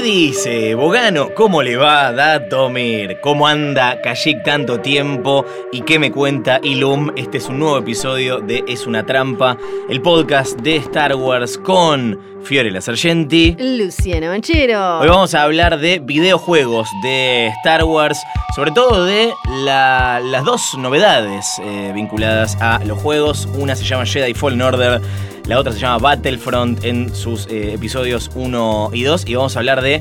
¿Qué dice Bogano? ¿Cómo le va Datomir? ¿Cómo anda Kajik tanto tiempo? ¿Y qué me cuenta Ilum? Este es un nuevo episodio de Es una trampa, el podcast de Star Wars con Fiorella Sargenti. Luciano Manchero. Hoy vamos a hablar de videojuegos de Star Wars, sobre todo de la- las dos novedades eh, vinculadas a los juegos. Una se llama Jedi Fallen Order, la otra se llama Battlefront en sus eh, episodios 1 y 2. Y vamos a hablar de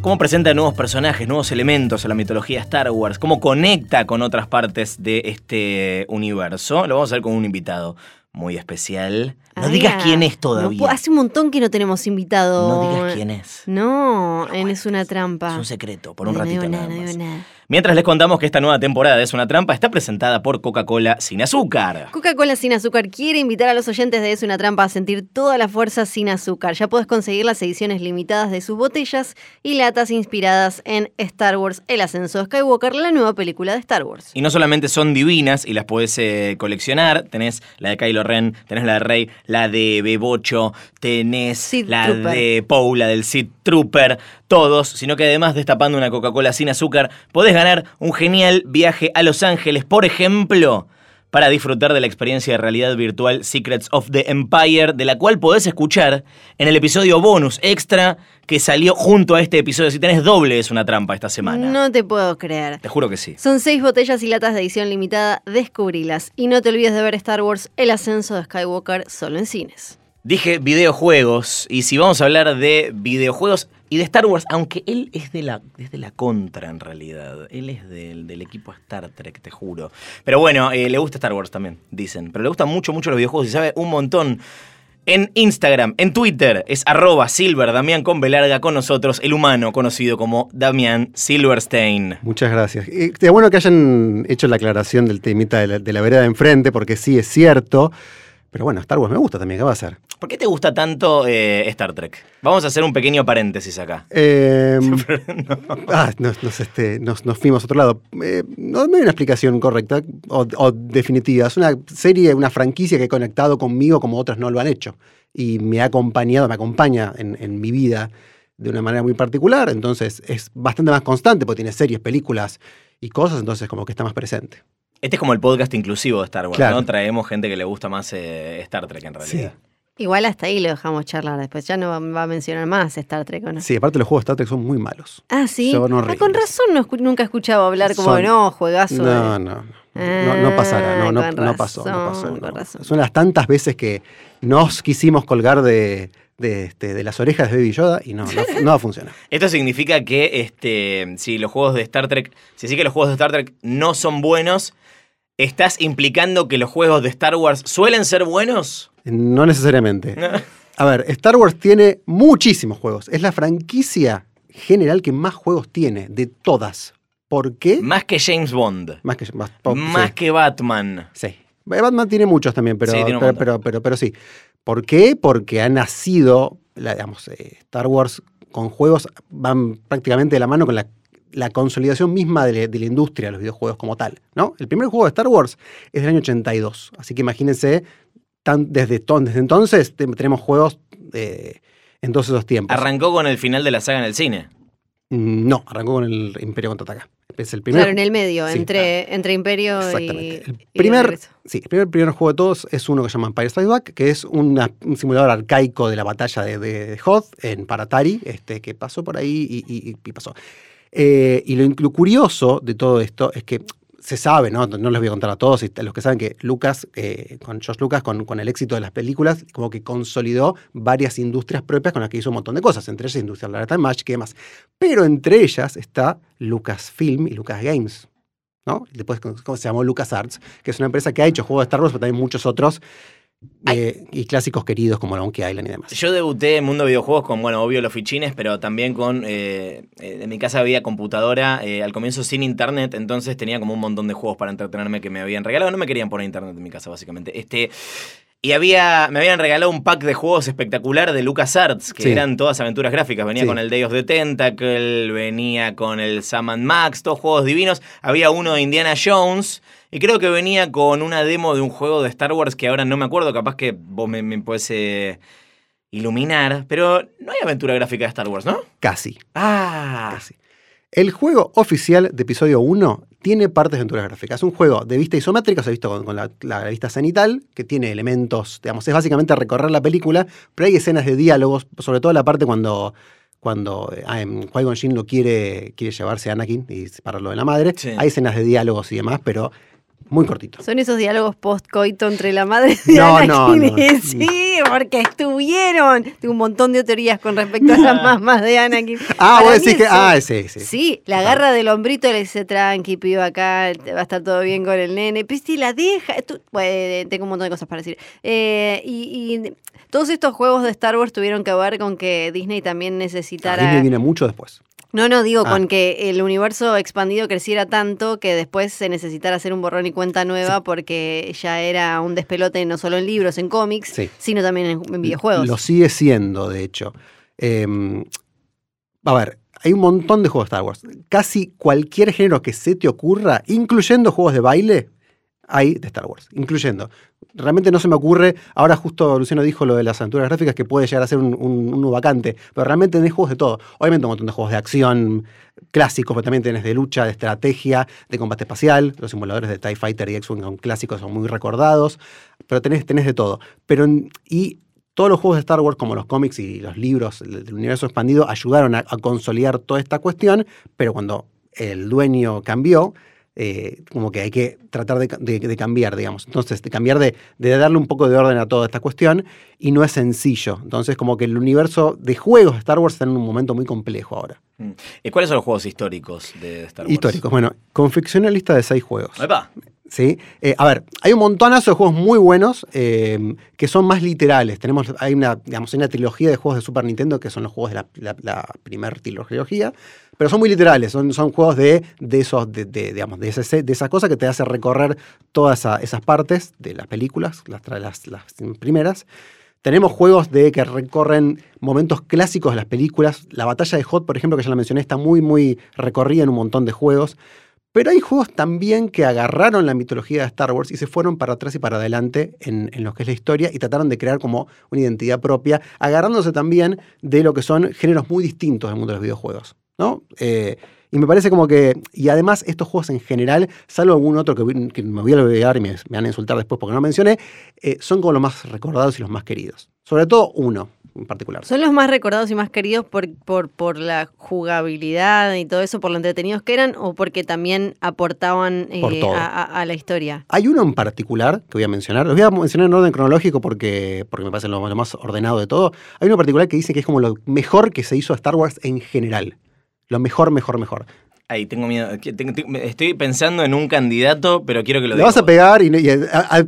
cómo presenta nuevos personajes, nuevos elementos a la mitología Star Wars, cómo conecta con otras partes de este universo. Lo vamos a ver con un invitado muy especial. No digas quién es todavía. hace un montón que no tenemos invitado. No digas quién es. No, No en Es una Es trampa. un secreto, por un No ratito nada nada, no más. digo nada. Mientras les contamos que esta nueva temporada de Es una trampa está presentada por Coca-Cola sin azúcar. Coca-Cola sin azúcar quiere invitar a los oyentes de Es una trampa a sentir toda la fuerza sin azúcar. Ya puedes conseguir las ediciones limitadas de sus botellas y latas inspiradas en Star Wars, El ascenso de Skywalker, la nueva película de Star Wars. Y no solamente son divinas y las podés eh, coleccionar, tenés la de Kylo Ren, tenés la de Rey, la de Bebocho, tenés la Trooper. de Paula, del Sith Trooper, todos, sino que además destapando una Coca-Cola sin azúcar, podés ganar un genial viaje a Los Ángeles, por ejemplo, para disfrutar de la experiencia de realidad virtual Secrets of the Empire, de la cual podés escuchar en el episodio bonus extra que salió junto a este episodio. Si tenés doble es una trampa esta semana. No te puedo creer. Te juro que sí. Son seis botellas y latas de edición limitada, descubrilas. Y no te olvides de ver Star Wars, El ascenso de Skywalker, solo en cines. Dije videojuegos, y si vamos a hablar de videojuegos y de Star Wars, aunque él es de la, es la contra en realidad, él es del, del equipo Star Trek, te juro. Pero bueno, eh, le gusta Star Wars también, dicen, pero le gustan mucho, mucho los videojuegos y sabe un montón. En Instagram, en Twitter, es arroba Silver, con Belarga, con nosotros, el humano conocido como Damián Silverstein. Muchas gracias. Está bueno que hayan hecho la aclaración del temita de la, de la vereda de enfrente, porque sí es cierto. Pero bueno, Star Wars me gusta también, ¿qué va a hacer? ¿Por qué te gusta tanto eh, Star Trek? Vamos a hacer un pequeño paréntesis acá. Eh, ah, nos, nos, este, nos- nos fuimos a otro lado. Eh, no me hay una explicación correcta o, o definitiva. Es una serie, una franquicia que ha conectado conmigo como otras no lo han hecho. Y me ha acompañado, me acompaña en, en mi vida de una manera muy particular. Entonces es bastante más constante porque tiene series, películas y cosas. Entonces como que está más presente. Este es como el podcast inclusivo de Star Wars, Claro. ¿no? Traemos gente que le gusta más eh, Star Trek en realidad. Igual hasta ahí lo dejamos charlar después. Ya no va, va a mencionar más Star Trek, ¿o no? Sí, aparte los juegos de Star Trek son muy malos. Ah, sí. Son Ah, con razón no escu- nunca he escuchado hablar como Son- no, juegazo. de- No, no, no. No, no pasará, no, no, Ah, no pasó, no pasó. no. con razón. Son las tantas veces que nos quisimos colgar de, de, este, de las orejas de Baby Yoda y no, no, no va a funcionar. Esto significa que este, si los juegos de Star Trek, si sí que los juegos de Star Trek no son buenos, ¿estás implicando que los juegos de Star Wars suelen ser buenos? No necesariamente. A ver, Star Wars tiene muchísimos juegos. Es la franquicia general que más juegos tiene, de todas. ¿Por qué? Más que James Bond, Más que, más, más sí, que Batman. sí. Batman tiene muchos también, pero, Sí, pero, pero, pero, pero sí. ¿Por qué? Porque ha nacido, la- digamos, eh, Star Wars con juegos van prácticamente de la mano con la, la consolidación misma de, la- de la industria de los videojuegos como tal. ¿no? El primer juego de Star Wars es del año 82, así que imagínense, tan- desde, ton- desde entonces te- tenemos juegos eh, en todos esos tiempos. Arrancó con el final de la saga en el cine. Mm, No, arrancó con el Imperio Contraataca. Es el primer Claro, en el medio, Sí, entre, entre Imperio y. El primer, sí, el primer, primer juego de todos es uno que se llama Empire Strikes Back, que es una- un simulador arcaico de la batalla de, de, de Hoth en Paratari, este, que pasó por ahí y, y- y pasó. Eh, y lo, curioso de todo esto es que se sabe, ¿no? No les voy a contar a todos, los que saben que Lucas, eh, con George Lucas, con, el éxito de las películas, como que consolidó varias industrias propias con las que hizo un montón de cosas, entre ellas Industrial Light and Magic y demás. Pero entre ellas está Lucasfilm y Lucas Games. ¿no? Después ¿cómo se llamó LucasArts, que es una empresa que ha hecho juegos de Star Wars, pero también muchos otros, eh, y clásicos queridos como Donkey Island y demás. Yo debuté en mundo de videojuegos con, bueno, obvio los fichines, pero también con. eh, eh, en mi casa había computadora, eh, al comienzo sin internet, entonces tenía como un montón de juegos para entretenerme que me habían regalado. No me querían poner internet en mi casa, básicamente. Este. Y había, me habían regalado un pack de juegos espectacular de LucasArts, que Sí. eran todas aventuras gráficas. Venía Sí. con el Day of the Tentacle, venía con el Sam and Max, todos juegos divinos. Había uno de Indiana Jones. Y creo que venía con una demo de un juego de Star Wars que ahora no me acuerdo, capaz que vos me, me podés eh, iluminar. Pero no hay aventura gráfica de Star Wars, ¿no? Casi, Ah, casi. El juego oficial de episodio 1 tiene partes de aventuras gráficas. Es un juego de vista isométrica, se ha visto con, con la, la vista cenital, que tiene elementos, digamos, es básicamente recorrer la película, pero hay escenas de diálogos, sobre todo la parte cuando, cuando em, Qui-Gon Jinn lo quiere, quiere llevarse a Anakin y separarlo de la madre. Sí. Hay escenas de diálogos y demás, pero muy cortito. Son esos diálogos post-coito entre la madre de No, Anakin no, no. Sí, porque estuvieron. Tengo un montón de teorías con respecto a las mamás de Anakin. Ah, Para vos decís que. Ah, sí, sí. Sí, la agarra del hombrito y le dice, tranqui, pido acá, va a estar todo bien con el nene. Si la deja, tú- bueno, tengo un montón de cosas para decir. Eh, y, y todos estos juegos de Star Wars tuvieron que ver con que Disney también Ah, necesitara... Disney viene mucho después. No, no, digo Ah. con que el universo expandido creciera tanto que después se necesitara hacer un borrón y cuenta nueva porque ya era un despelote no solo en libros, en cómics, Sí. sino también en, en videojuegos. Lo sigue siendo, de hecho. Eh, a ver, hay un montón de juegos de Star Wars. Casi cualquier género que se te ocurra, incluyendo juegos de baile, hay de Star Wars. Incluyendo. Realmente no se me ocurre. Ahora, justo Luciano dijo lo de las aventuras gráficas que puede llegar a ser un, un, vacante. Pero realmente tenés juegos de todo. Obviamente, un montón de juegos de acción clásicos, pero también tenés de lucha, de estrategia, de combate espacial. Los simuladores de TIE Fighter y X-Wing son clásicos, son muy recordados. Pero tenés, tenés de todo. Pero, y todos los juegos de Star Wars, como los cómics y los libros del universo expandido, ayudaron a consolidar toda esta cuestión, pero cuando el dueño cambió, eh, como que hay que tratar de, ca- de- de cambiar, digamos. Entonces, de cambiar de, de darle un poco de orden a toda esta cuestión, y no es sencillo. Entonces, como que el universo de juegos de Star Wars está en un momento muy complejo ahora. Mm. ¿Y cuáles son los juegos históricos de Star Wars? Históricos. Bueno, confeccioné una lista de seis juegos. Epa. ¿Sí? Eh, a ver, hay un montonazo de juegos muy buenos eh, que son más literales. Tenemos, hay una, digamos, trilogía de juegos de Super Nintendo que son los juegos de la, primera trilogía, pero son muy literales, son, son juegos de, de esos, de, digamos, de, de esas cosas que te hace recorrer todas esa- esas partes de las películas, las, las primeras. Tenemos juegos de que recorren momentos clásicos de las películas. La batalla de Hot, por ejemplo, que ya la mencioné, está muy, muy recorrida en un montón de juegos. Pero hay juegos también que agarraron la mitología de Star Wars y se fueron para atrás y para adelante en, en lo que es la historia y trataron de crear como una identidad propia, agarrándose también de lo que son géneros muy distintos del mundo de los videojuegos. ¿no? Eh, y me parece como que, y además estos juegos en general, salvo algún otro que, me voy a olvidar y me, me van a insultar después porque no mencioné, eh, son como los más recordados y los más queridos. Sobre todo uno en particular. Son los más recordados y más queridos por, por, por la jugabilidad y todo eso, por lo entretenidos que eran, o porque también aportaban eh, Por a, a- a la historia. Hay uno en particular que voy a mencionar, los voy a mencionar en orden cronológico porque, porque me parece lo, lo más ordenado de todo. Hay uno en particular que dice que es como lo mejor que se hizo a Star Wars en general. Lo mejor, mejor, mejor. Ahí, tengo miedo. Estoy pensando en un candidato, pero quiero que lo Le digas vas a pegar y, y a- a-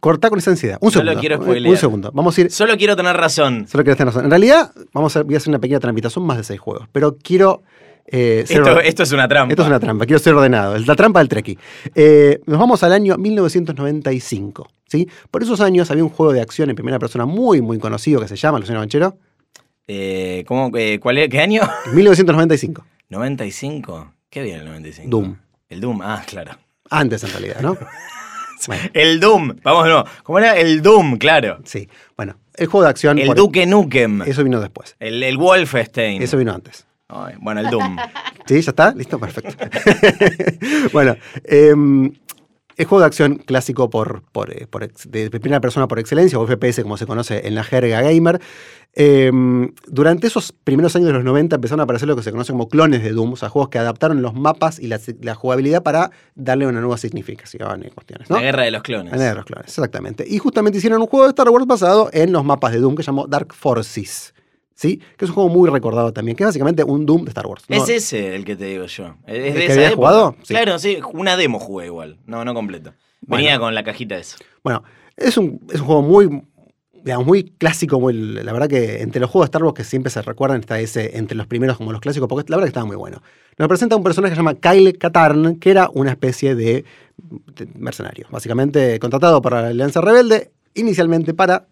cortá con esa ansiedad. Un segundo. quiero un- spoilear. un segundo. Vamos a ir. Solo quiero tener razón. Solo quiero tener razón. En realidad, vamos a, voy a hacer una pequeña trampita. Son más de seis juegos. Pero quiero. eh, ser Esto, es una trampa. Esto es una trampa, quiero ser ordenado. La trampa del Treki. Eh, nos vamos al año 1995. ¿sí? Por esos años había un juego de acción en primera persona muy, muy conocido que se llama Luciano Banchero. Eh, ¿cómo, eh, ¿Cuál es? ¿Qué año? 1995. 95. ¿Qué viene el 95? Doom. El Doom, ah, claro. Antes, en realidad, ¿no? Bueno, El Doom, vamos nuevo. ¿Cómo era? El Doom, claro. sí. Bueno, el juego de acción. El Duque Nukem. Eso vino después. El, el Wolfenstein. Eso vino antes. Ay, bueno, el Doom. ¿Sí? ¿Ya está? ¿Listo? Perfecto. bueno, em, el juego de acción clásico por, por, eh, por de primera persona por excelencia, o FPS como se conoce en la jerga gamer. Em, durante esos primeros años de los 90 empezaron a aparecer lo que se conoce como clones de Doom, o sea, juegos que adaptaron los mapas y la, la jugabilidad para darle una nueva significación y cuestiones. ¿no? La guerra de los clones. La guerra de los clones, exactamente. Y justamente hicieron un juego de Star Wars basado en los mapas de Doom que se llamó Dark Forces. ¿Sí? Que es un juego muy recordado también, que es básicamente un Doom de Star Wars. ¿no? Es ese el que te digo yo. Es ¿El de que esa habías época. jugado? Sí. Claro, sí. Una demo jugué igual. No, no completo. Venía Bueno. con la cajita esa. Bueno, es un, es un juego muy, digamos, muy clásico, muy, la verdad que entre los juegos de Star Wars que siempre se recuerdan está ese, entre los primeros como los clásicos, porque la verdad que estaba muy bueno. Nos presenta un personaje que se llama Kyle Katarn, que era una especie de mercenario. Básicamente contratado para la Alianza Rebelde, inicialmente para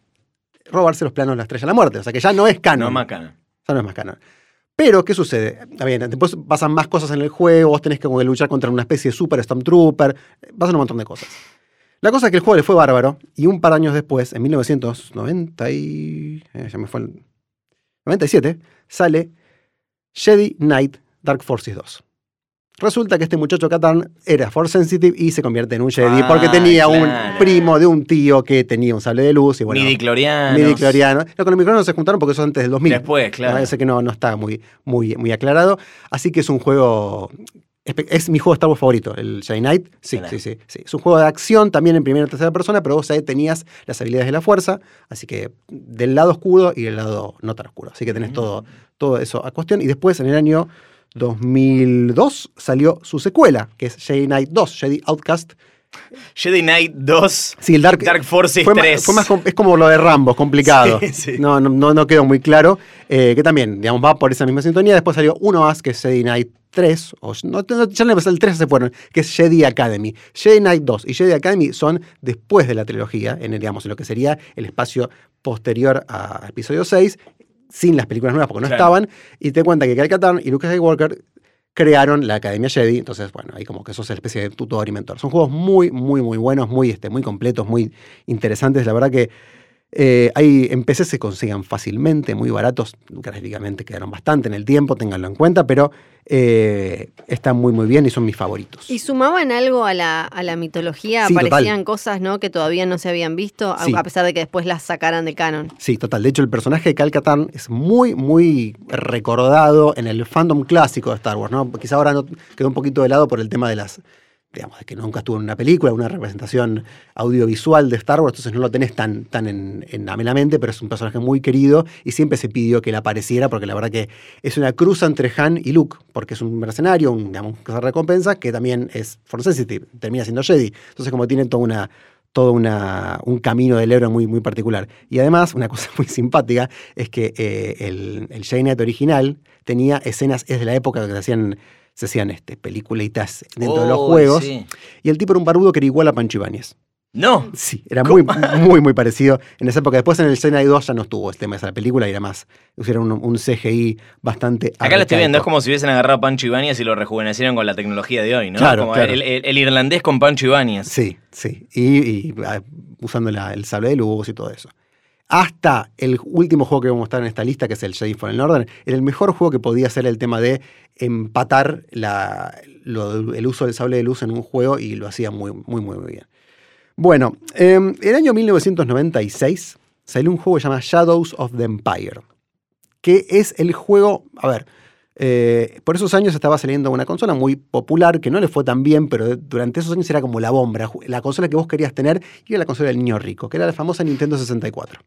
robarse los planos de la Estrella de la Muerte. O sea que ya no es canon. No más canon. Ya no es más canon. Pero, ¿qué sucede? Bien, después pasan más cosas en el juego, vos tenés que como luchar contra una especie de Super Stormtrooper, pasan un montón de cosas. La cosa es que el juego le fue bárbaro y un par de años después, en 1990 y... eh, ya me fue el... 97, sale Jedi Knight Dark Forces 2. Resulta que este muchacho Catán era Force Sensitive y se convierte en un Jedi Ah, porque tenía un primo de un tío que tenía un sable de luz y bueno... Midichlorianos. Midichloriano. No, con el micrófono se juntaron porque eso es antes del 2000. Después, claro. Parece que no, no está muy, muy, muy aclarado. Así que es un juego. Es mi juego de Star Wars favorito, el Jedi Knight. Sí, sí, sí, sí. Es un juego de acción también en primera y tercera persona, pero vos ahí tenías las habilidades de la fuerza. Así que del lado oscuro y del lado no tan oscuro. Así que tenés Mm. todo, todo eso a cuestión. Y después, en el año 2002, salió su secuela, que es Jedi Knight 2, Jedi Outcast. Jedi Knight 2. Sí, el Dark, Dark Forces fue más- 3. fue más com- es como lo de Rambo, es complicado. Sí, sí. No, no, no, quedó muy claro. eh, que también, digamos, va por esa misma sintonía. Después salió uno más, que es Jedi Knight 3. O, no, no, ya no, el 3 se fueron, que es Jedi Academy. Jedi Knight 2 y Jedi Academy son después de la trilogía, en, el, digamos, en lo que sería el espacio posterior a episodio 6, sin las películas nuevas porque no Claro. estaban. Y te cuenta que Cal Katarn y Lucas Skywalker crearon la Academia Jedi, entonces, bueno, ahí como que sos especie de tutor y mentor. Son juegos muy, muy, muy buenos, muy, este, muy completos, muy interesantes. La verdad que eh, ahí en PC se consigan fácilmente, muy baratos, gráficamente quedaron bastante en el tiempo, ténganlo en cuenta, pero eh, están muy, muy bien y son mis favoritos. ¿Y sumaban algo a la, a la mitología? Sí, total. ¿Aparecían cosas ¿no? que todavía no se habían visto, a- Sí. a pesar de que después las sacaran de canon? Sí, total. De hecho, el personaje de Cal Katarn es muy, muy recordado en el fandom clásico de Star Wars, ¿no? Quizá ahora no, quedó un poquito de lado por el tema de las. Digamos, de que nunca estuvo en una película, una representación audiovisual de Star Wars, entonces no lo tenés tan, tan en, en, pero es un personaje muy querido y siempre se pidió que él apareciera, porque la verdad que es una cruz entre Han y Luke, porque es un mercenario, un, digamos, un recompensa, que también es Force Sensitive, termina siendo Jedi. Entonces, como tiene toda una, todo una, un camino del héroe muy, muy particular. Y además, una cosa muy simpática es que eh, el, el Jedi original tenía escenas, es de la época que se hacían, se hacían este, peliculitas dentro de los juegos. sí. Y el tipo era un barbudo que era igual a Pancho Ibáñez. No. Sí, era muy, muy, muy parecido en esa época. Después en el Knight 2 ya no estuvo el tema de esa película y era más, hicieron un, un CGI bastante Acá lo estoy viendo, es como si hubiesen agarrado a Pancho Ibáñez y lo rejuvenecieron con la tecnología de hoy, ¿no? Claro, como claro. El, el- el irlandés con Pancho Ibáñez. Sí, sí. Y, y, ah, usando la- el sable de luz y todo eso. Hasta el último juego que vamos a mostrar en esta lista, que es el Jedi Fallen Order, era el mejor juego que podía ser el tema de empatar el uso del sable de luz en un juego y lo hacía muy, muy, muy, bien. Bueno, en el año 1996 salió un juego que se llama Shadows of the Empire, que es el juego, a ver, eh, por esos años estaba saliendo una consola muy popular que no le fue tan bien, pero durante esos años era como la bomba, la consola que vos querías tener y era la consola del niño rico, que era la famosa Nintendo 64.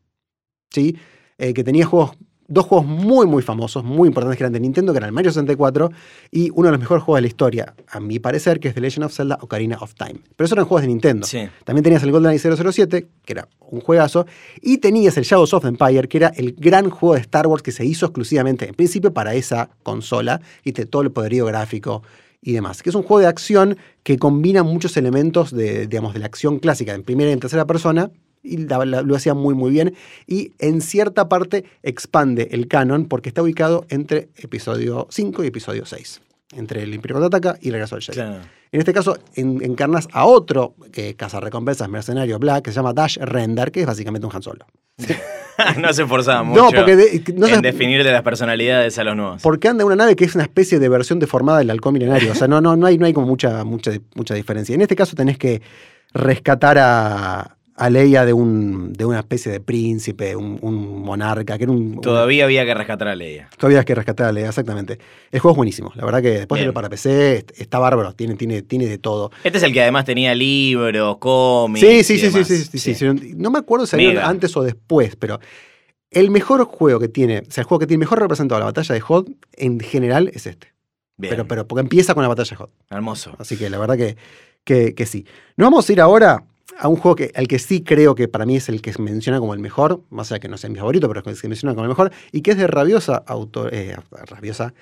¿Sí? Eh, que tenía juegos, dos juegos muy, muy famosos, muy importantes que eran de Nintendo, que eran el Mario 64 y uno de los mejores juegos de la historia, a mi parecer, que es The Legend of Zelda Ocarina of Time. Pero esos eran juegos de Nintendo. Sí. También tenías el GoldenEye 007, que era un juegazo, y tenías el Shadows of the Empire, que era el gran juego de Star Wars que se hizo exclusivamente, en principio, para esa consola, y te- todo el poderío gráfico y demás. Que es un juego de acción que combina muchos elementos de, digamos, de la acción clásica en primera y en tercera persona, y la- la- lo hacía muy muy bien, y en cierta parte expande el canon porque está ubicado entre episodio 5 y episodio 6, entre el Imperio Contraataca y Regreso al Jedi. Claro. En este caso, en- encarnas a otro que recompensas mercenario Black, que se llama Dash Render, que es básicamente un Han Solo. no se esforzaba mucho No, porque de- no en se- definirle las personalidades a los nuevos. Porque anda una nave que es una especie de versión deformada del halcón milenario. O sea, no, no, no, hay, no hay como mucha, mucha, mucha diferencia. En este caso tenés que rescatar a, a Leia de, un, de una especie de príncipe, un, un monarca, que era un... Todavía había que rescatar a Leia. Todavía hay que rescatar a Leia, exactamente. El juego es buenísimo. La verdad que después de para PC est- está bárbaro, tiene, tiene, tiene de todo. Este es el que además tenía libros, cómics. Sí, sí, y sí, sí, demás. sí, sí, sí, sí. No me acuerdo si Mega. antes o después, pero el mejor juego que tiene, o sea, el juego que tiene mejor representado la batalla de Hot en general es este. Bien, Pero, pero porque empieza con la batalla de Hot. hermoso. Así que la verdad que, que, que sí. Nos vamos a ir ahora a un juego que, al que sí creo que para mí es el que se menciona como el mejor, más allá que no sea mi favorito, pero es el que se menciona como el mejor, y que es de rabiosa autor, eh, rabiosa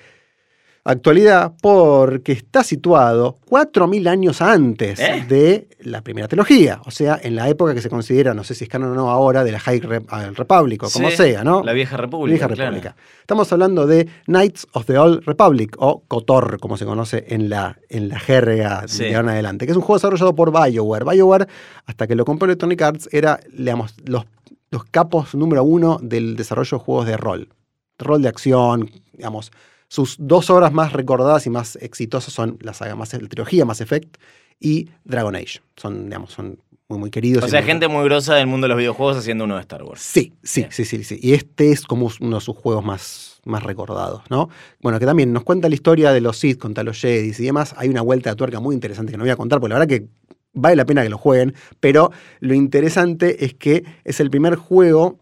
Actualidad porque está situado 4.000 años antes ¿Eh? de la primera trilogía. O sea, en la época que se considera, no sé si es canon o no ahora, de la High Rep- Republic o como Sí, sea, ¿no? La vieja república. Vieja claro. República. Estamos hablando de Knights of the Old Republic, o KOTOR, como se conoce en la, en la jerga Sí. de ahora en adelante, que es un juego desarrollado por BioWare. BioWare, hasta que lo compró Electronic Arts, era, digamos, los, los capos número uno del desarrollo de juegos de rol. Rol de acción, digamos. Sus dos obras más recordadas y más exitosas son la saga más, la trilogía Mass Effect y Dragon Age. Son, digamos, son muy, muy queridos. O sea, muy- gente muy grosa del mundo de los videojuegos haciendo uno de Star Wars. Sí, sí, Bien. sí, sí, sí. Y este es como uno de sus juegos más, más recordados, ¿no? Bueno, que también nos cuenta la historia de los Sith contra los Jedi y demás. Hay una vuelta de tuerca muy interesante que no voy a contar, porque la verdad que vale la pena que lo jueguen, pero lo interesante es que es el primer juego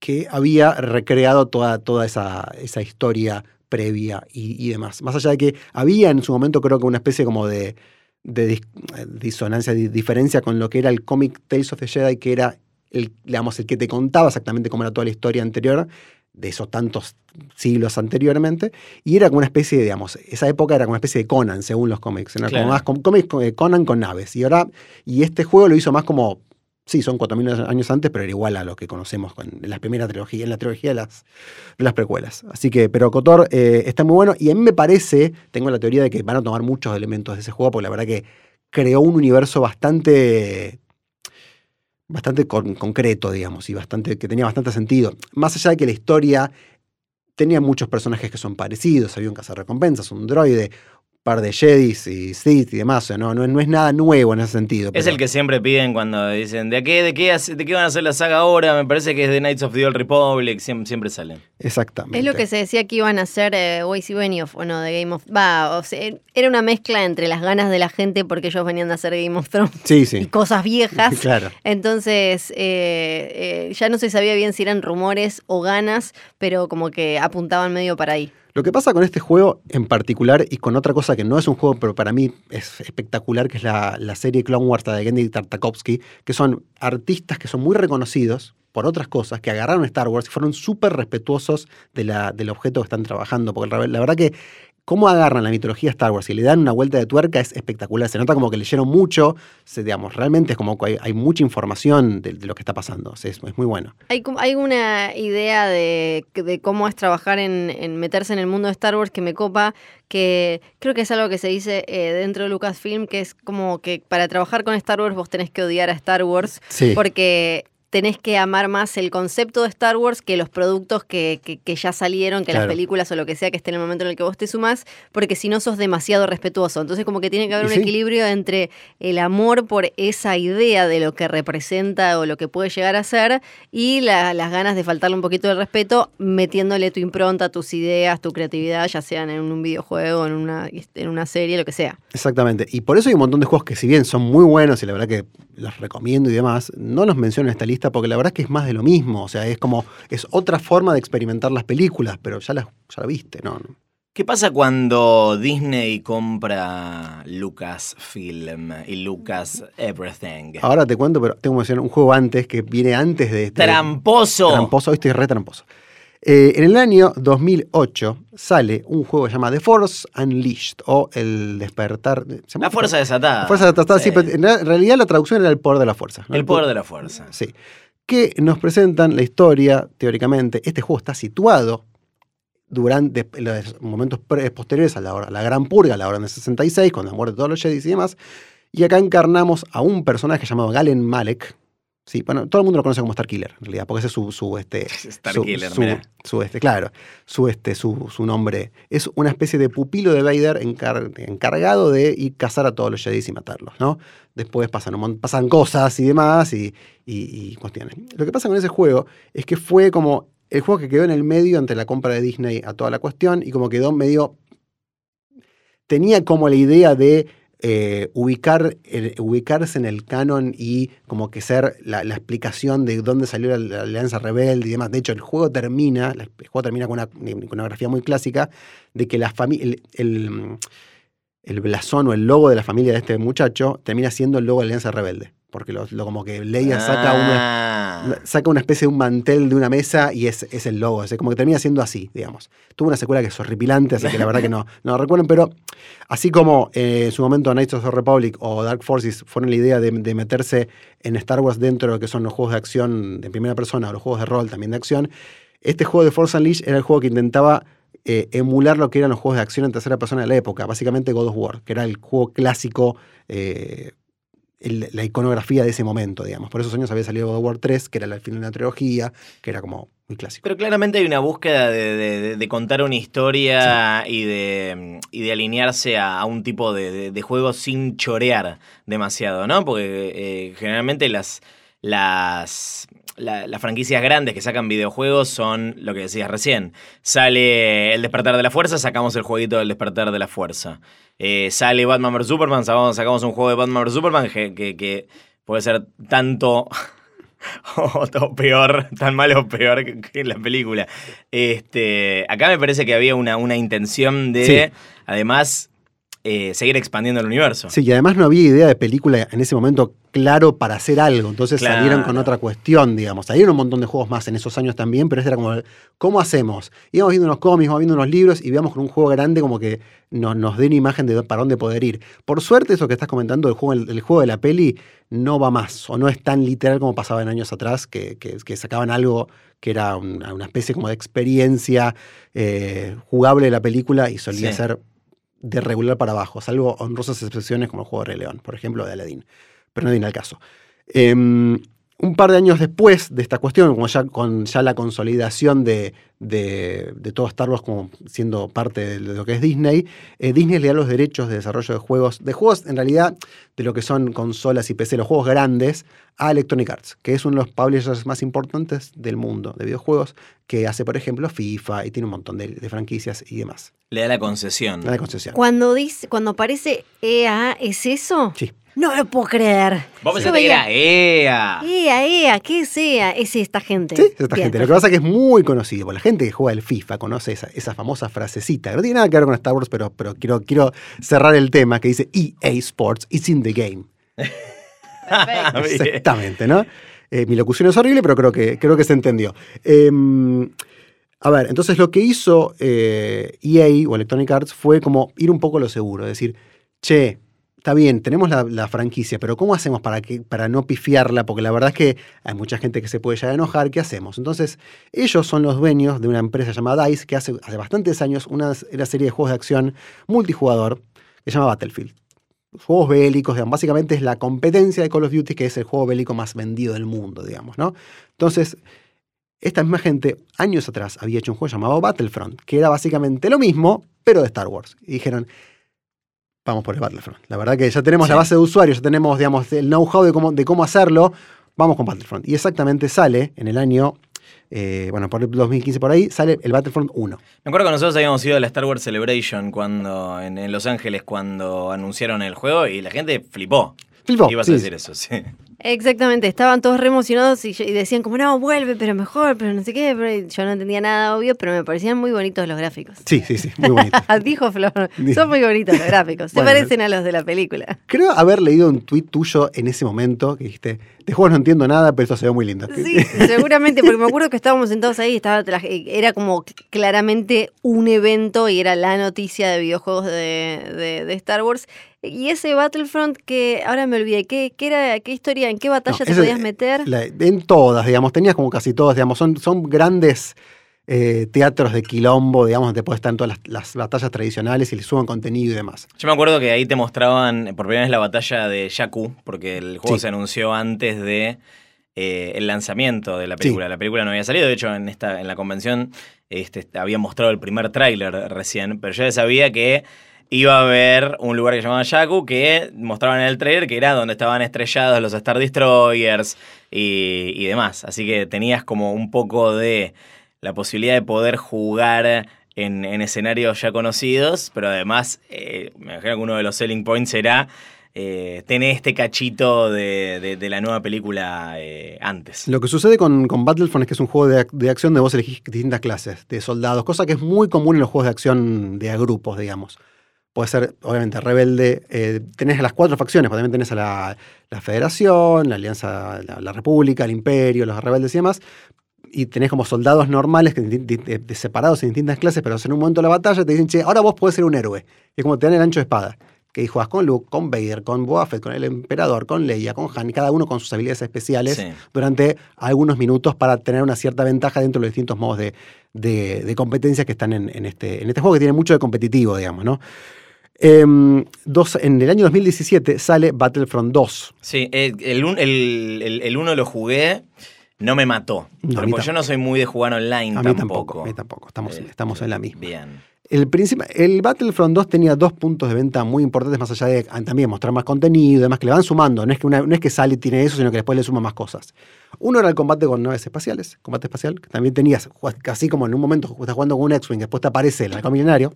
que había recreado toda, toda esa, esa historia previa y, y demás. Más allá de que había en su momento creo que una especie como de, de dis- eh, disonancia, di- diferencia con lo que era el cómic Tales of the Jedi, que era el, digamos, el que te contaba exactamente cómo era toda la historia anterior, de esos tantos siglos anteriormente, y era como una especie de, digamos, esa época era como una especie de Conan, según los cómics, era Claro. como más cómics eh, Conan con naves, y ahora, y este juego lo hizo más como, sí, son 4.000 años antes, pero era igual a lo que conocemos con en la primera trilogía, en la trilogía de las, las precuelas. Así que, pero Kotor eh, está muy bueno, y a mí me parece, tengo la teoría de que van a tomar muchos elementos de ese juego, porque la verdad que creó un universo bastante bastante con- concreto, digamos, y bastante, que tenía bastante sentido. Más allá de que la historia tenía muchos personajes que son parecidos, había un cazarrecompensas, un droide, par de Jedis y Sith y demás, o sea, no, no, no es nada nuevo en ese sentido. Es el que siempre piden cuando dicen, ¿de qué, de, qué, ¿de qué van a hacer la saga ahora? Me parece que es de Knights of the Old Republic, siempre, siempre salen. Exactamente. Es lo que se decía que iban a hacer eh, Waze y Benioff, o no, de Game of... Va, o sea, era una mezcla entre las ganas de la gente porque ellos venían a hacer Game of Thrones Sí, y cosas viejas. claro. Entonces, eh, eh, ya no se sabía bien si eran rumores o ganas, pero como que apuntaban medio para ahí. Lo que pasa con este juego en particular y con otra cosa que no es un juego, pero para mí es espectacular, que es la, la serie Clone Wars de Genndy Tartakovsky, que son artistas que son muy reconocidos por otras cosas, que agarraron Star Wars y fueron súper respetuosos de la, del objeto que están trabajando. Porque la, la verdad que cómo agarran la mitología Star Wars y le dan una vuelta de tuerca es espectacular. Se nota como que leyeron mucho, se, digamos, realmente es como que hay, hay mucha información de, de lo que está pasando. Es, es muy bueno. ¿Hay, una idea de, de cómo es trabajar en, en meterse en el mundo de Star Wars que me copa, que creo que es algo que se dice eh, dentro de Lucasfilm, que es como que para trabajar con Star Wars vos tenés que odiar a Star Wars, Sí. porque tenés que amar más el concepto de Star Wars que los productos que, que- que ya salieron, que las películas o lo que sea que esté en el momento en el que vos te sumás, porque si no sos demasiado respetuoso. Entonces como que tiene que haber un sí. equilibrio entre el amor por esa idea de lo que representa o lo que puede llegar a ser y la- las ganas de faltarle un poquito de respeto metiéndole tu impronta, tus ideas, tu creatividad, ya sean en un videojuego, en una, en una serie, lo que sea. Exactamente. Y por eso hay un montón de juegos que si bien son muy buenos y la verdad que los recomiendo y demás, no los menciono en esta lista porque la verdad es que es más de lo mismo. O sea, es como, es otra forma de experimentar las películas, pero ya las ya la viste, ¿no? no. ¿Qué pasa cuando Disney compra Lucasfilm y Lucas Everything? Ahora te cuento, pero tengo que mencionar un juego antes que viene antes de este. ¡Tramposo! Tramposo, hoy estoy re tramposo. Eh, en el año 2008 sale un juego que se llama The Force Unleashed o El Despertar. La fuerza desatada. La Fuerza Desatada, sí, Sí. pero en realidad la traducción era el poder de la fuerza. ¿no? El poder de la fuerza. Sí. Que nos presentan la historia, teóricamente. Este juego está situado durante los momentos posteriores a la, hora- a la Gran Purga, a la Orden de 66, cuando mueren todos los Jedi y demás. Y acá encarnamos a un personaje llamado Galen Malek. Sí, bueno, todo el mundo lo conoce como Starkiller, en realidad, porque ese es su, su este, Starkiller, su, este, claro, su, este, su, su nombre. Es una especie de pupilo de Vader encar- encargado de ir cazar a todos los Jedi y matarlos, ¿no? Después pasan, un pasan cosas y demás y, y- y cuestiones. Lo que pasa con ese juego es que fue como el juego que quedó en el medio ante la compra de Disney a toda la cuestión y como quedó medio... Tenía como la idea de eh, ubicar, ubicarse en el canon y como que ser la, explicación de dónde salió la, Alianza Rebelde y demás. De hecho, el juego termina, el juego termina con una con una grafía muy clásica de que la familia, el, el, el blasón o el logo de la familia de este muchacho termina siendo el logo de la Alianza Rebelde. Porque lo, lo- como que Leia saca una, Ah. saca una especie de un mantel de una mesa y es, es el logo. Es como que termina siendo así, digamos. Tuvo una secuela que es horripilante, así que la verdad que no, no recuerden, pero así como eh, en su momento Knights of the Republic o Dark Forces fueron la idea de, de meterse en Star Wars dentro de lo que son los juegos de acción de primera persona o los juegos de rol también de acción, este juego de Force Unleashed era el juego que intentaba eh, emular lo que eran los juegos de acción en tercera persona de la época, básicamente God of War, que era el juego clásico, eh, el- la iconografía de ese momento, digamos. Por esos años había salido God of War 3, que era el final de una trilogía, que era como muy clásico. Pero claramente hay una búsqueda de, de- de- de contar una historia y, de, y de alinearse a, a un tipo de, de- de juego sin chorear demasiado, ¿no? Porque eh, generalmente las, las, la- las franquicias grandes que sacan videojuegos son lo que decías recién. Sale El Despertar de la Fuerza, sacamos el jueguito del Despertar de la Fuerza. Eh, sale Batman vs. Superman, sacamos, sacamos un juego de Batman vs. Superman que, que- que puede ser tanto o, o peor, tan malo o peor que, que en la película. Este, acá me parece que había una, una intención de, Sí. además, eh, seguir expandiendo el universo. Sí, y además no había idea de película en ese momento claro para hacer algo, entonces Claro. salieron con otra cuestión, digamos. Salieron un montón de juegos más en esos años también, pero este era como, ¿cómo hacemos? Íbamos viendo unos cómics, íbamos viendo unos libros y veamos con un juego grande como que nos, nos dé una imagen de para dónde poder ir. Por suerte, eso que estás comentando, el juego, el, el juego de la peli no va más, o no es tan literal como pasaba en años atrás, que, que- que sacaban algo que era una, una especie como de experiencia eh, jugable de la película y solía Sí. ser de regular para abajo, salvo honrosas excepciones como el juego de Rey León, por ejemplo, de Aladdin. Pero no viene al caso. Em, un par de años después de esta cuestión, como ya con ya la consolidación de, de, de todo Star Wars como siendo parte de lo que es Disney, eh, Disney le da los derechos de desarrollo de juegos, de juegos en realidad de lo que son consolas y PC, los juegos grandes, a Electronic Arts, que es uno de los publishers más importantes del mundo de videojuegos, que hace, por ejemplo, FIFA y tiene un montón de, de franquicias y demás. Le da la concesión. Nada de concesión. Cuando dice, cuando aparece EA, ¿es eso? Sí. No lo puedo creer. Vos Yo pensaste que veía, era EA. EA, EA, ¿qué es EA? Es esta gente. Sí, es esta Bien, gente. Lo que pasa es que es muy conocido. porque la gente que juega el FIFA conoce esa, esa famosa frasecita. que No tiene nada que ver con Star Wars, pero, pero quiero, quiero cerrar el tema que dice EA Sports, it's in the game. Exactamente, ¿no? Eh, mi locución es horrible, pero creo que, creo que se entendió. Em, a ver, entonces lo que hizo eh, EA o Electronic Arts fue como ir un poco a lo seguro, decir, che, está bien, tenemos la, franquicia, pero ¿cómo hacemos para, que, para no pifiarla? Porque la verdad es que hay mucha gente que se puede llegar a enojar, ¿qué hacemos? Entonces, ellos son los dueños de una empresa llamada DICE que hace, hace bastantes años una, una serie de juegos de acción multijugador que se llama Battlefield juegos bélicos, digamos, básicamente es la competencia de Call of Duty, que es el juego bélico más vendido del mundo, digamos, ¿no? Entonces, esta misma gente, años atrás, había hecho un juego llamado Battlefront, que era básicamente lo mismo, pero de Star Wars. Y dijeron, vamos por el Battlefront. La verdad que ya tenemos Sí. la base de usuarios, ya tenemos, digamos, el know-how de cómo, de cómo hacerlo, vamos con Battlefront. Y exactamente sale en el año, eh, bueno, por el 2015 por ahí, sale el Battlefront 1. Me acuerdo que nosotros habíamos ido a la Star Wars Celebration cuando en, en Los Ángeles cuando anunciaron el juego y la gente flipó. Flipó, Ibas sí, a decir eso, sí. Exactamente, estaban todos re emocionados y, y decían como, no, vuelve, pero mejor, pero no sé qué. pero yo no entendía nada, obvio, pero me parecían muy bonitos los gráficos. Sí, sí, sí, muy bonito. Dijo Flor, son muy bonitos los gráficos. Se Bueno, parecen a los de la película. Creo haber leído un tuit tuyo en ese momento que dijiste, de juegos no entiendo nada, pero esto se ve muy lindo. Sí, seguramente, porque me acuerdo que estábamos sentados ahí, estaba era como claramente un evento y era la noticia de videojuegos de, de- de Star Wars. Y ese Battlefront que ahora me olvidé, ¿qué, qué era, qué historia, en qué batalla No, te podías meter? La- en todas, digamos, tenías como casi todas, digamos, son, son grandes eh, teatros de quilombo, digamos, donde puedes estar en todas las, las batallas tradicionales y le suban contenido y demás. Yo me acuerdo que ahí te mostraban por primera vez la batalla de Jakku, porque el juego Sí. se anunció antes de eh, el lanzamiento de la película. La película no había salido, de hecho en esta en la convención este, había mostrado el primer tráiler recién, pero yo ya sabía que iba a haber un lugar que se llamaba Jakku que mostraban en el tráiler que era donde estaban estrellados los Star Destroyers y, y demás. Así que tenías como un poco de la posibilidad de poder jugar en, en escenarios ya conocidos, pero además eh, me imagino que uno de los selling points será eh, tener este cachito de, de- de la nueva película eh, antes. Lo que sucede con, con Battlefront es que es un juego de, ac- de acción donde vos elegís distintas clases de soldados, cosa que es muy común en los juegos de acción de a grupos, digamos. Puede ser, obviamente, rebelde. Eh, tenés las cuatro facciones, porque también tenés a la, la Federación, la Alianza, la, la República, el Imperio, los rebeldes y demás. Y tenés como soldados normales, que, de- separados en distintas clases, pero en un momento de la batalla te dicen, che, ahora vos podés ser un héroe. Y es como te dan el ancho de espada. Que jugás con Luke, con Vader, con Boba Fett, con el Emperador, con Leia, con Han, y cada uno con sus habilidades especiales Sí. durante algunos minutos para tener una cierta ventaja dentro de los distintos modos de, de, de competencia que están en, en este, en este juego, que tiene mucho de competitivo, digamos, ¿no? Em, dos, en el año 2017 sale Battlefront 2. Sí, eh, el, un- el, el- el uno lo jugué, no me mató. No, porque yo no soy muy de jugar online A mí tampoco. tampoco, a mí tampoco. Estamos, Eh, estamos en la misma. Bien. El, el Battlefront 2 tenía dos puntos de venta muy importantes, más allá de ah, también mostrar más contenido y demás, que le van sumando. No es que, una- no es que sale y tiene eso, sino que después le suma más cosas. Uno era el combate con naves espaciales, combate espacial, que también tenías, así como en un momento estás jugando con un X-Wing, después te aparece el halcón milenario,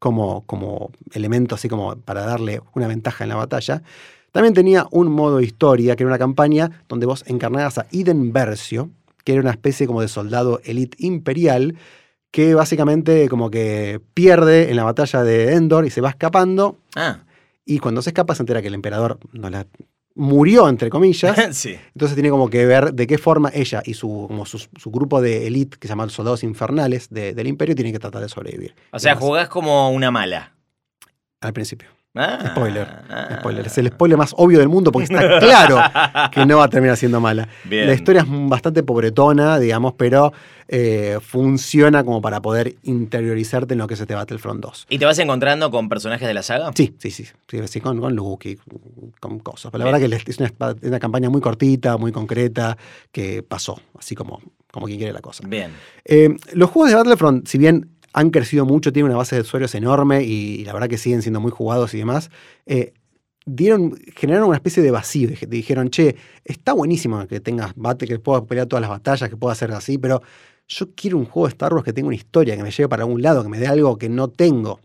como, como elemento así como para darle una ventaja en la batalla. También tenía un modo historia, que era una campaña donde vos encarnabas a Iden Versio, que era una especie como de soldado elite imperial, que básicamente como que pierde en la batalla de Endor y se va escapando. Ah, Y cuando se escapa se entera que el emperador no la murió, entre comillas. sí. Entonces tiene como que ver de qué forma ella y su, como su, su grupo de elite, que se llaman soldados infernales de- del imperio, tienen que tratar de sobrevivir. O sea, Además, jugás como una mala. Al principio. Ah, Spoiler. ah. Spoiler. Es el spoiler más obvio del mundo porque está claro que no va a terminar siendo mala. Bien. La historia es bastante pobretona, digamos, pero eh, funciona como para poder interiorizarte en lo que es este Battlefront 2. ¿Y te vas encontrando con personajes de la saga? Sí, sí, sí, sí, sí, con, con Luke con cosas. Pero la verdad que es una, es una campaña muy cortita, muy concreta, que pasó, así como, como quien quiere la cosa. Bien. Eh, los juegos de Battlefront, si bien han crecido mucho, tienen una base de usuarios enorme y, la verdad que siguen siendo muy jugados y demás, eh, dieron, generaron una especie de vacío. Dije- Dijeron, che, está buenísimo que tengas bate, que puedas pelear todas las batallas, que pueda hacer así, pero yo quiero un juego de Star Wars que tenga una historia, que me lleve para algún lado, que me dé algo que no tengo.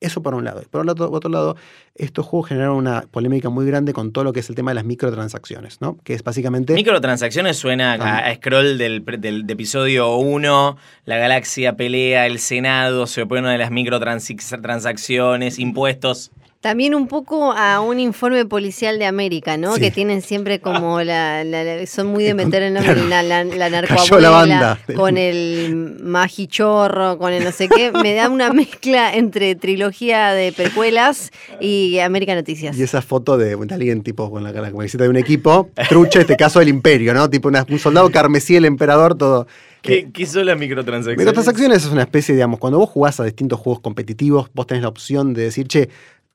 Eso por un lado. Y por otro, otro lado, estos juegos generaron una polémica muy grande con todo lo que es el tema de las microtransacciones, ¿no? Que es básicamente... Microtransacciones suena a, a scroll del, del- de episodio 1, la galaxia pelea, el Senado se opone a las microtransacciones, impuestos. También un poco a un informe policial de América, ¿no? Sí. Que tienen siempre como la, la- la- son muy de meter el nombre la, la, narcoabuela, con el magichorro, con el no sé qué. Me da una mezcla entre trilogía de precuelas y América Noticias. Y esa foto de, de alguien tipo con la, la camiseta de un equipo, trucha, este caso del imperio, ¿no? Tipo una- un soldado carmesí, el emperador, todo. ¿Qué, qué son las microtransacciones? Microtransacciones es una especie, digamos, cuando vos jugás a distintos juegos competitivos, vos tenés la opción de decir, che,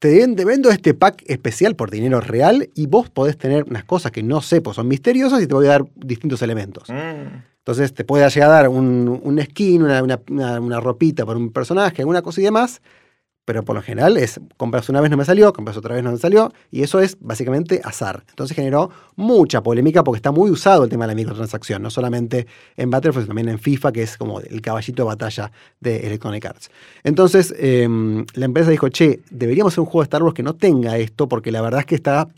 te, ven- te vendo este pack especial por dinero real y vos podés tener unas cosas que no sé, pues son misteriosas y te voy a dar distintos elementos. Mm. Entonces te puede llegar a dar un, un skin, una, una- una- una ropita por un personaje, alguna cosa y demás, pero por lo general es compras una vez no me salió, compras otra vez no me salió, y eso es básicamente azar. Entonces generó mucha polémica porque está muy usado el tema de la microtransacción, no solamente en Battlefield, sino también en FIFA, que es como el caballito de batalla de Electronic Arts. Entonces eh, la empresa dijo, che, deberíamos hacer un juego de Star Wars que no tenga esto, porque la verdad es que está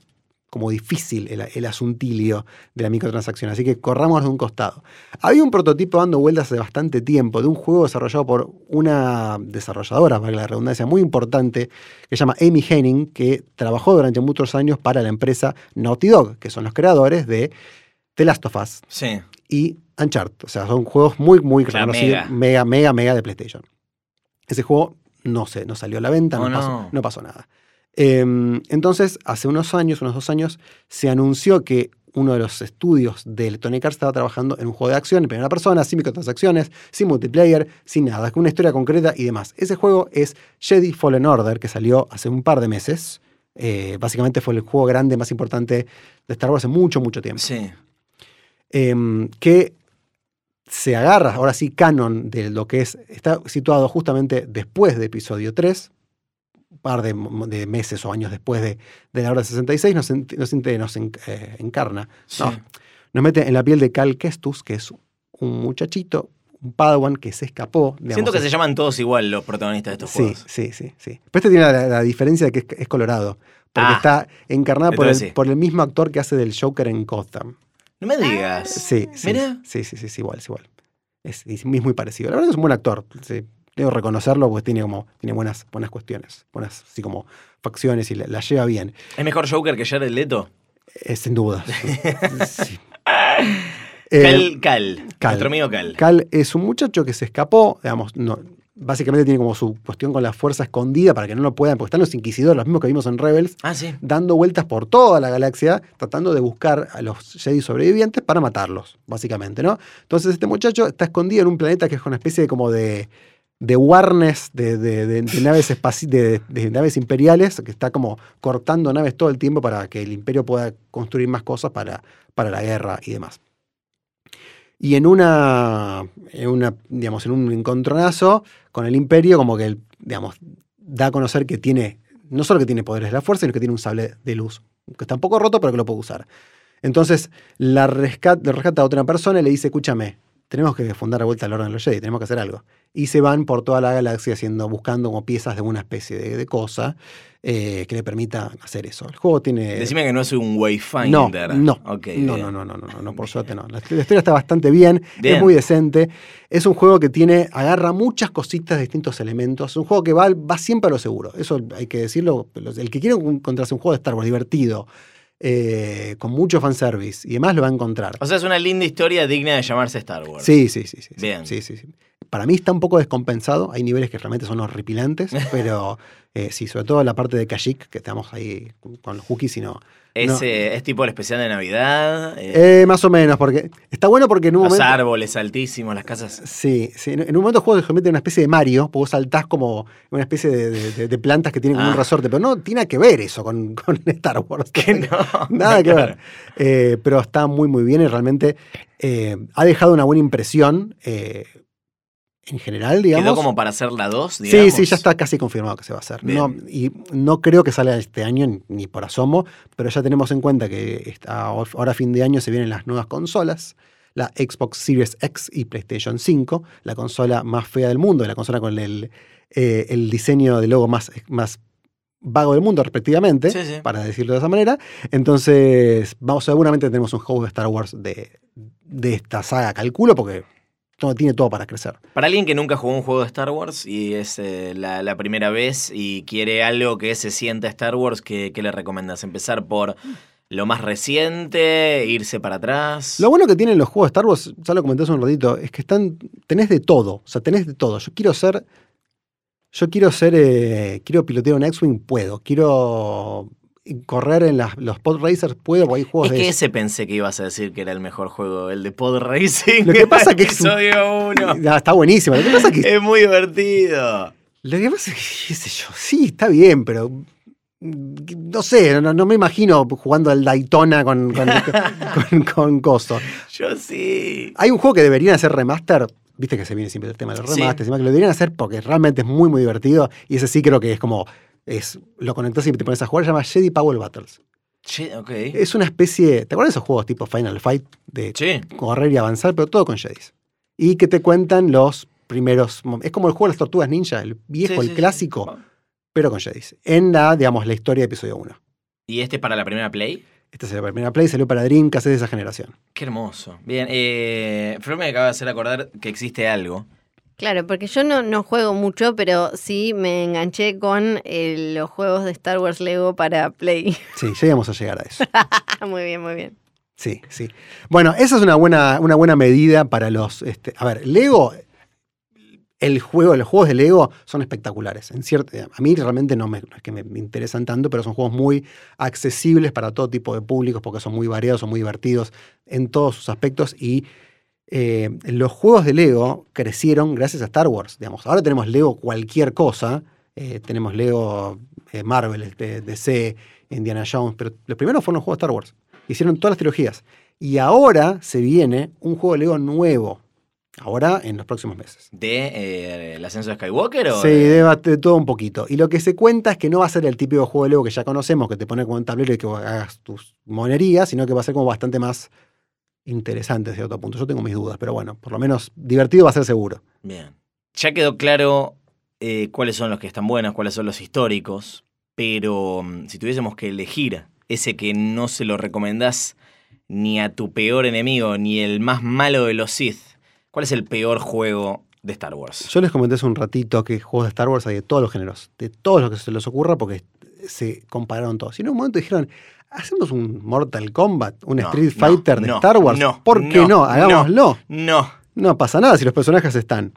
como difícil el, el asuntilio de la microtransacción, así que corramos de un costado. Había un prototipo dando vueltas hace bastante tiempo de un juego desarrollado por una desarrolladora, valga la redundancia, muy importante, que se llama Amy Henning, que trabajó durante muchos años para la empresa Naughty Dog, que son los creadores de The Last of Us Sí. y Uncharted. O sea, son juegos muy, muy reconocidos, mega, mega, mega de PlayStation. Ese juego no, se, no salió a la venta, Oh, no. Pasó, no pasó nada. Eh, entonces, hace unos años, unos dos años, se anunció que uno de los estudios de Electronic Arts estaba trabajando en un juego de acción en primera persona, sin microtransacciones, sin multiplayer, sin nada, con una historia concreta y demás. Ese juego es Jedi Fallen Order, que salió hace un par de meses. Eh, básicamente fue el juego grande más importante de Star Wars hace mucho, mucho tiempo Sí. em, que se agarra, ahora sí, canon de lo que es, está situado justamente después de episodio 3, un par de, meses o años después de, de la hora 66, nos, nos, nos eh, encarna, sí. no, nos mete en la piel de Cal Kestus, que es un muchachito, un padawan que se escapó. digamos, Siento que se llaman todos igual los protagonistas de estos Sí, juegos. sí, sí, sí. Pero este tiene la, la diferencia de que es, es colorado, porque Ah, está encarnada por el, sí. por el mismo actor que hace del Joker en Gotham. No me digas. Sí, sí. Mira. Sí, sí, sí, es igual, es igual. Es, es muy parecido. La verdad es un buen actor. sí. Debo reconocerlo porque tiene como tiene buenas, buenas cuestiones, buenas así como facciones y la, la lleva bien. ¿Es mejor Joker que Jared Leto? Eh, sin duda. Sí. Eh, Cal, Cal, Cal. Nuestro amigo Cal. Cal es un muchacho que se escapó, digamos, no, básicamente tiene como su cuestión con la fuerza escondida para que no lo puedan, porque están los inquisidores, los mismos que vimos en Rebels, Ah, sí. dando vueltas por toda la galaxia, tratando de buscar a los Jedi sobrevivientes para matarlos, básicamente, ¿no? Entonces este muchacho está escondido en un planeta que es una especie de como de, de warnes de, naves espaci- de, naves imperiales, que está como cortando naves todo el tiempo para que el imperio pueda construir más cosas para, para la guerra y demás. Y en una, en una, digamos, en un encontronazo con el imperio, como que, digamos, da a conocer que tiene, no solo que tiene poderes de la fuerza, sino que tiene un sable de luz, que está un poco roto, pero que lo puede usar. Entonces, la rescata, rescata a otra persona y le dice, escúchame, tenemos que fundar de vuelta el orden de los Jedi, tenemos que hacer algo. Y se van por toda la galaxia haciendo, buscando como piezas de una especie de, de cosa eh, que le permita hacer eso. El juego tiene... Decime que no es un Wayfinder. No, no, Ok, no, no, no, no, no, no, por suerte no. La, la historia está bastante bien, Bien. es muy decente. Es un juego que tiene, agarra muchas cositas de distintos elementos. Es un juego que va, va siempre a lo seguro. Eso hay que decirlo. El que quiere encontrarse un juego de Star Wars divertido, eh, con mucho fanservice y demás, lo va a encontrar. O sea, es una linda historia digna de llamarse Star Wars. Sí, sí, sí, sí. sí, Bien. Sí, sí, sí. Para mí está un poco descompensado. Hay niveles que realmente son horripilantes, pero eh, sí, sobre todo la parte de Kashyyyk, que estamos ahí con los hookies y no. Es, no. eh, es tipo el especial de Navidad. eh, Eh, más o menos, porque está bueno porque en un los momento. árboles altísimos, las casas. Sí, sí, en un momento el juego se convierte en una especie de Mario, porque vos saltás como una especie de, de- de- de plantas que tienen como un Ah. resorte, pero no tiene que ver eso con, con Star Wars. Que no. Nada que ver. Pero está muy, muy bien y realmente ha dejado una buena impresión eh, en general, digamos. Quedó como para hacer la 2, Sí, digamos. sí, ya está casi confirmado que se va a hacer. No, y no creo que salga este año ni- ni por asomo, pero ya tenemos en cuenta que está, ahora a fin de año se vienen las nuevas consolas, la Xbox Series X y PlayStation 5, la consola más fea del mundo, la consola con el, eh, el diseño de logo más, más vago del mundo, respectivamente, Sí, sí. para decirlo de esa manera. Entonces, vamos, seguramente tenemos un juego de Star Wars de, de esta saga, calculo, porque todo, tiene todo para crecer. Para alguien que nunca jugó un juego de Star Wars y es eh, la, la primera vez y quiere algo que se sienta Star Wars, ¿qué, qué le recomiendas? ¿Empezar por lo más reciente? ¿Irse para atrás? Lo bueno que tienen los juegos de Star Wars, ya lo comenté hace un ratito, es que están, tenés de todo, o sea, tenés de todo. Yo quiero ser, yo quiero ser, eh, quiero pilotear un X-Wing, puedo. Quiero correr en las- los pod racers, puedo, porque hay juegos Es de que ese pensé que ibas a decir que era el mejor juego, el de Pod Racing. Lo que pasa que episodio 1. Ah, está buenísimo. Lo que pasa es que, Es muy divertido. lo que pasa es que, qué sé yo, sí, está bien, pero mm, no sé, no, no me imagino jugando al Daytona con, con, con, con coso. Yo sí. Hay un juego que deberían hacer remaster. Viste que se viene siempre el tema de los Sí. que lo deberían hacer porque realmente es muy, muy divertido. Y ese sí creo que es como. Es, lo conectas y te pones a jugar, se llama Jedi Power Battles. Che, ok. Es una especie. ¿Te acuerdas de esos juegos tipo Final Fight? De Sí. correr y avanzar, pero todo con Jedis. Y que te cuentan los primeros. Es como el juego de las tortugas ninja, el viejo, Sí, el sí, sí. clásico, pero con Jedis. En la, digamos, la historia de episodio 1. ¿Y este para la primera Play? Esta es la primera play, salió para Dreamcast, es de esa generación. Qué hermoso. Bien, eh, Flor me acaba de hacer acordar que existe algo. Claro, porque yo no, no juego mucho, pero sí me enganché con eh, los juegos de Star Wars Lego para Play. Sí, ya íbamos a llegar a eso. muy bien, muy bien. Sí, sí. Bueno, esa es una buena, una buena medida para los. este, a ver, Lego. El juego, los juegos de Lego son espectaculares. En cierto, a mí realmente no, me, no es que me, me interesan tanto, pero son juegos muy accesibles para todo tipo de públicos porque son muy variados, son muy divertidos en todos sus aspectos. Y eh, los juegos de Lego crecieron gracias a Star Wars. Digamos. Ahora tenemos Lego cualquier cosa. eh, tenemos Lego eh, Marvel, este, DC, Indiana Jones, pero los primeros fueron los juegos de Star Wars. Hicieron todas las trilogías. Y ahora se viene un juego de Lego nuevo. Ahora en los próximos meses. ¿De el ascenso de Skywalker o Sí, de- de, todo un poquito. Y lo que se cuenta es que no va a ser el típico juego de Lego que ya conocemos, que te pone como un tablero y que hagas tus monerías, sino que va a ser como bastante más interesante desde otro punto. Yo tengo mis dudas, pero bueno, por lo menos divertido va a ser seguro. Bien. Ya quedó claro eh, cuáles son los que están buenos, cuáles son los históricos, pero mm, si tuviésemos que elegir ese que no se lo recomendás ni a tu peor enemigo, ni el más malo de los Sith, ¿cuál es el peor juego de Star Wars. Yo les comenté hace un ratito que juegos de Star Wars hay de todos los géneros, de todos los que se les ocurra, porque se compararon todos. Y en un momento dijeron, hacemos un Mortal Kombat, un No, Street no, Fighter de no, Star Wars. no, ¿Por qué no? Hagámoslo. No. No. pasa nada si los personajes están.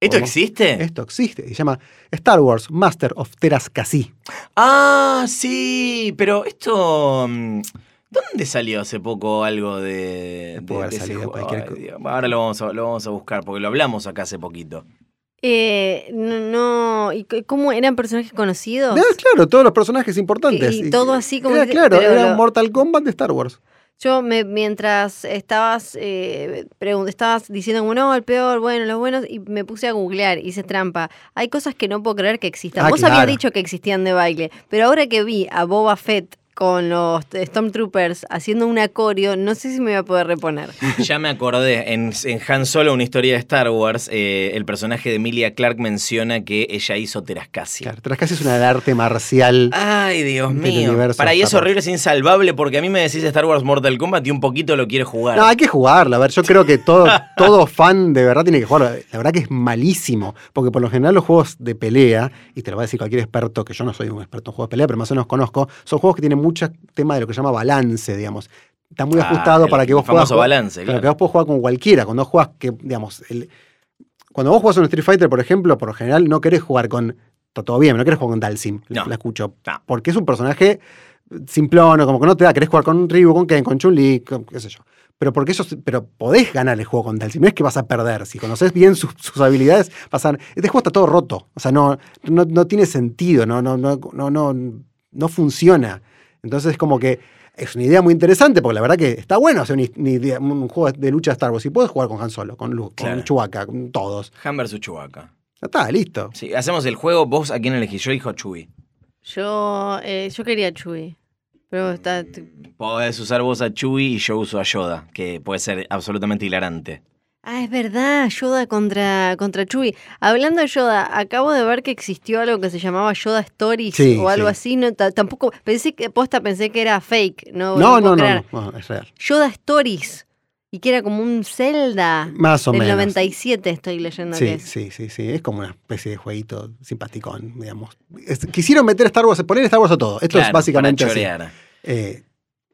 ¿Esto ¿Cómo? existe? Esto existe. Se llama Star Wars Master of Teras Kasi. Ah, sí, pero esto... mm, ¿Dónde salió hace poco algo de, de- haber de ese juego? Ay, Ahora lo vamos, a, lo vamos a buscar porque lo hablamos acá hace poquito. Eh, no, no- ¿y cómo eran personajes conocidos? Ah, claro, todos los personajes importantes. Y- y todo así como Era, que- claro, era lo- un Mortal Kombat de Star Wars. Yo me, mientras estabas eh, estabas diciendo como no, el peor, bueno, los buenos, y me puse a googlear, hice trampa. Hay cosas que no puedo creer que existan. Ah, Vos habías dicho que existían de baile, pero ahora que vi a Boba Fett con los Stormtroopers haciendo un acorio, no sé si me voy a poder reponer. Ya me acordé, en, en Han Solo, una historia de Star Wars, eh, el personaje de Emilia Clark menciona que ella hizo Terascasi. Claro, Teras Kasi es una del arte marcial. Ay, Dios Del mío. universo Para ahí es horrible, es insalvable, porque a mí me decís Star Wars Mortal Kombat y un poquito lo quiero jugar. No, hay que jugarla. A ver, yo creo que todo, todo fan de verdad tiene que jugarlo. La verdad que es malísimo. Porque por lo general los juegos de pelea, y te lo va a decir cualquier experto, que yo no soy un experto en juegos de pelea, pero más o menos conozco, son juegos que tienen mucho tema de lo que se llama balance, digamos. Está muy Ah, ajustado el para que vos puedas balance, claro, claro. que vos podés jugar con cualquiera. Cuando vos jugás, que, digamos, el- cuando vos jugás un Street Fighter, por ejemplo, por lo general no querés jugar con. Está todo bien, no querés jugar con Dalsim. No. La escucho. No. Porque es un personaje simplón, o como que no te da, querés jugar con Ryu, con Ken, con Chun-Li, qué sé yo. Pero porque pero podés ganar el juego con Dalsim, no es que vas a perder. Si conoces bien sus, sus habilidades, vas a. Este juego está todo roto. O sea, no, no, no tiene sentido, no, no, no, no, no, no funciona. Entonces es como que es una idea muy interesante, porque la verdad que está bueno hacer una una idea- un, juego de lucha de Star Wars. Y puedes jugar con Han Solo, con Luke, Claro. con Chewbacca, con todos. Han vs Chewbacca. Ya está, listo. Sí, hacemos el juego, vos a quién elegís, yo elijo a Chewie. Yo, eh, yo quería Chewie, pero está... Podés usar vos a Chewie y yo uso a Yoda, que puede ser absolutamente hilarante. Ah, es verdad, Yoda contra, contra Chewie. Hablando de Yoda, acabo de ver que existió algo que se llamaba Yoda Stories Sí, o algo sí. así. No, ta- tampoco, pensé que, posta pensé que era fake. No, No, no, no, no, no, es real. Yoda Stories. Y que era como un Zelda. Más o del menos. 97 estoy leyendo que Sí, es. sí, sí, sí. Es como una especie de jueguito simpaticón, digamos. Es- quisieron meter Star Wars, poner Star Wars a todo. Esto es básicamente para así. Eh,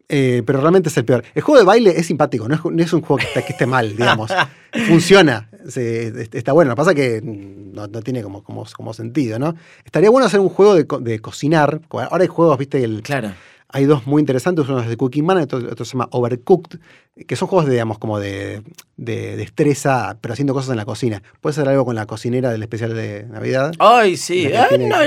eh, pero realmente es el peor. El juego de baile es simpático, no es, no es un juego que, está- que esté mal, digamos. Funciona, se- está bueno. Lo que pasa es que no, no tiene como, como, como sentido, ¿no? Estaría bueno hacer un juego de, de cocinar. Ahora hay juegos, viste, el, Claro. hay dos muy interesantes, uno es de Cooking Man, otro, otro se llama Overcooked, que son juegos, de, digamos, como de, de destreza, pero haciendo cosas en la cocina. Puede ser algo con la cocinera del especial de Navidad. Ay, sí. Ay, tiene- no,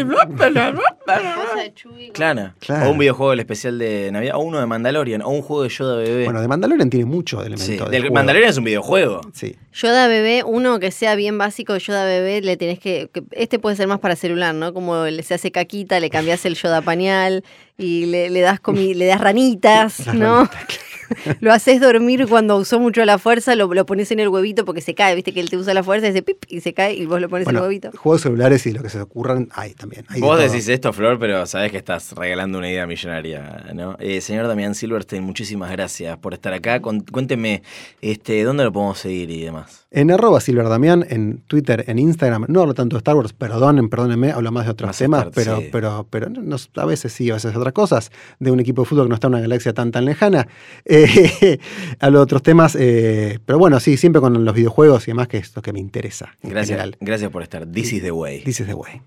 de Chewie. Claro. Claro. O un videojuego del especial de Navidad, o uno de Mandalorian, o un juego de Yoda bebé. Bueno, de Mandalorian tiene mucho de sí. elementos. Del Mandalorian es un videojuego. Sí. Yoda bebé, uno que sea bien básico, Yoda bebé, le tenés que, que- Este puede ser más para celular, ¿no? Como le, se hace caquita, le cambias el Yoda pañal y le, le das comi- le das ranitas, ¿no? ranitas, Lo haces dormir cuando usó mucho la fuerza, lo, lo pones en el huevito porque se cae, viste que él te usa la fuerza y se pip y se cae y vos lo pones en el huevito. juegos celulares y lo que se ocurran, hay también. hay Vos decís esto, Flor, pero sabés que estás regalando una idea millonaria, ¿no? Eh, señor Damián Silverstein, muchísimas gracias por estar acá. Con- cuénteme, este, ¿dónde lo podemos seguir y demás? En arroba silverdamián, en Twitter, en Instagram, no hablo tanto de Star Wars, perdonen, perdónenme, hablo más de otros Más temas, pero, sí. pero, pero no- a veces sí, a veces otras cosas, de un equipo de fútbol que no está en una galaxia tan tan lejana. Eh, hablo de otros temas, eh, pero bueno, sí, siempre con los videojuegos y demás, que es lo que me interesa. En Gracias, general. gracias por estar. This is the way. This is the way.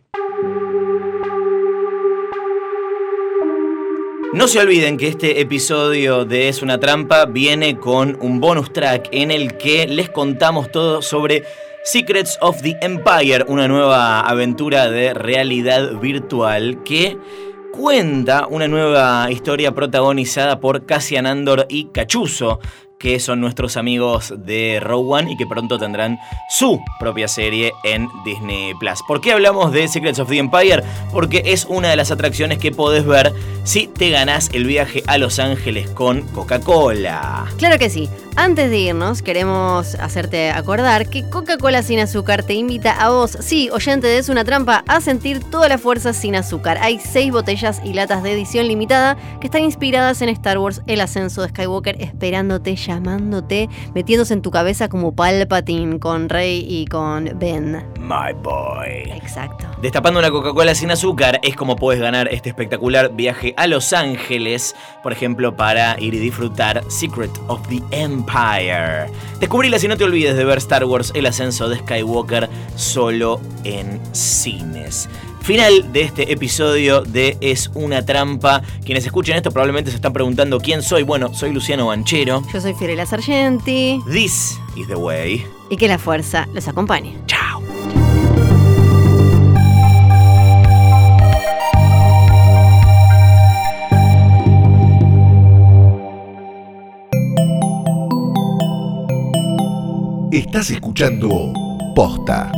No se olviden que este episodio de Es una trampa viene con un bonus track en el que les contamos todo sobre Secrets of the Empire, una nueva aventura de realidad virtual que cuenta una nueva historia protagonizada por Cassian Andor y Cachuzo, que son nuestros amigos de One y que pronto tendrán su propia serie en Disney Plus. ¿Por qué hablamos de Secrets of the Empire? Porque es una de las atracciones que podés ver si te ganás el viaje a Los Ángeles con Coca-Cola. Claro que sí. Antes de irnos, queremos hacerte acordar que Coca-Cola sin azúcar te invita a vos, sí, oyente de Es una trampa, a sentir toda la fuerza sin azúcar. Hay seis botellas y latas de edición limitada que están inspiradas en Star Wars, el ascenso de Skywalker, esperándote, llamándote, metiéndose en tu cabeza como Palpatine con Rey y con Ben. My boy. Exacto. Destapando una Coca-Cola sin azúcar es como puedes ganar este espectacular viaje a Los Ángeles, por ejemplo, para ir y disfrutar Secret of the Empire. Descubrila si no te olvides de ver Star Wars El ascenso de Skywalker solo en cines. Final de este episodio de Es una trampa. Quienes escuchen esto probablemente se están preguntando quién soy. Bueno, soy Luciano Banchero. Yo soy Fiorella Sargenti. This is the way. Y que la fuerza los acompañe. Chao. Estás escuchando Posta.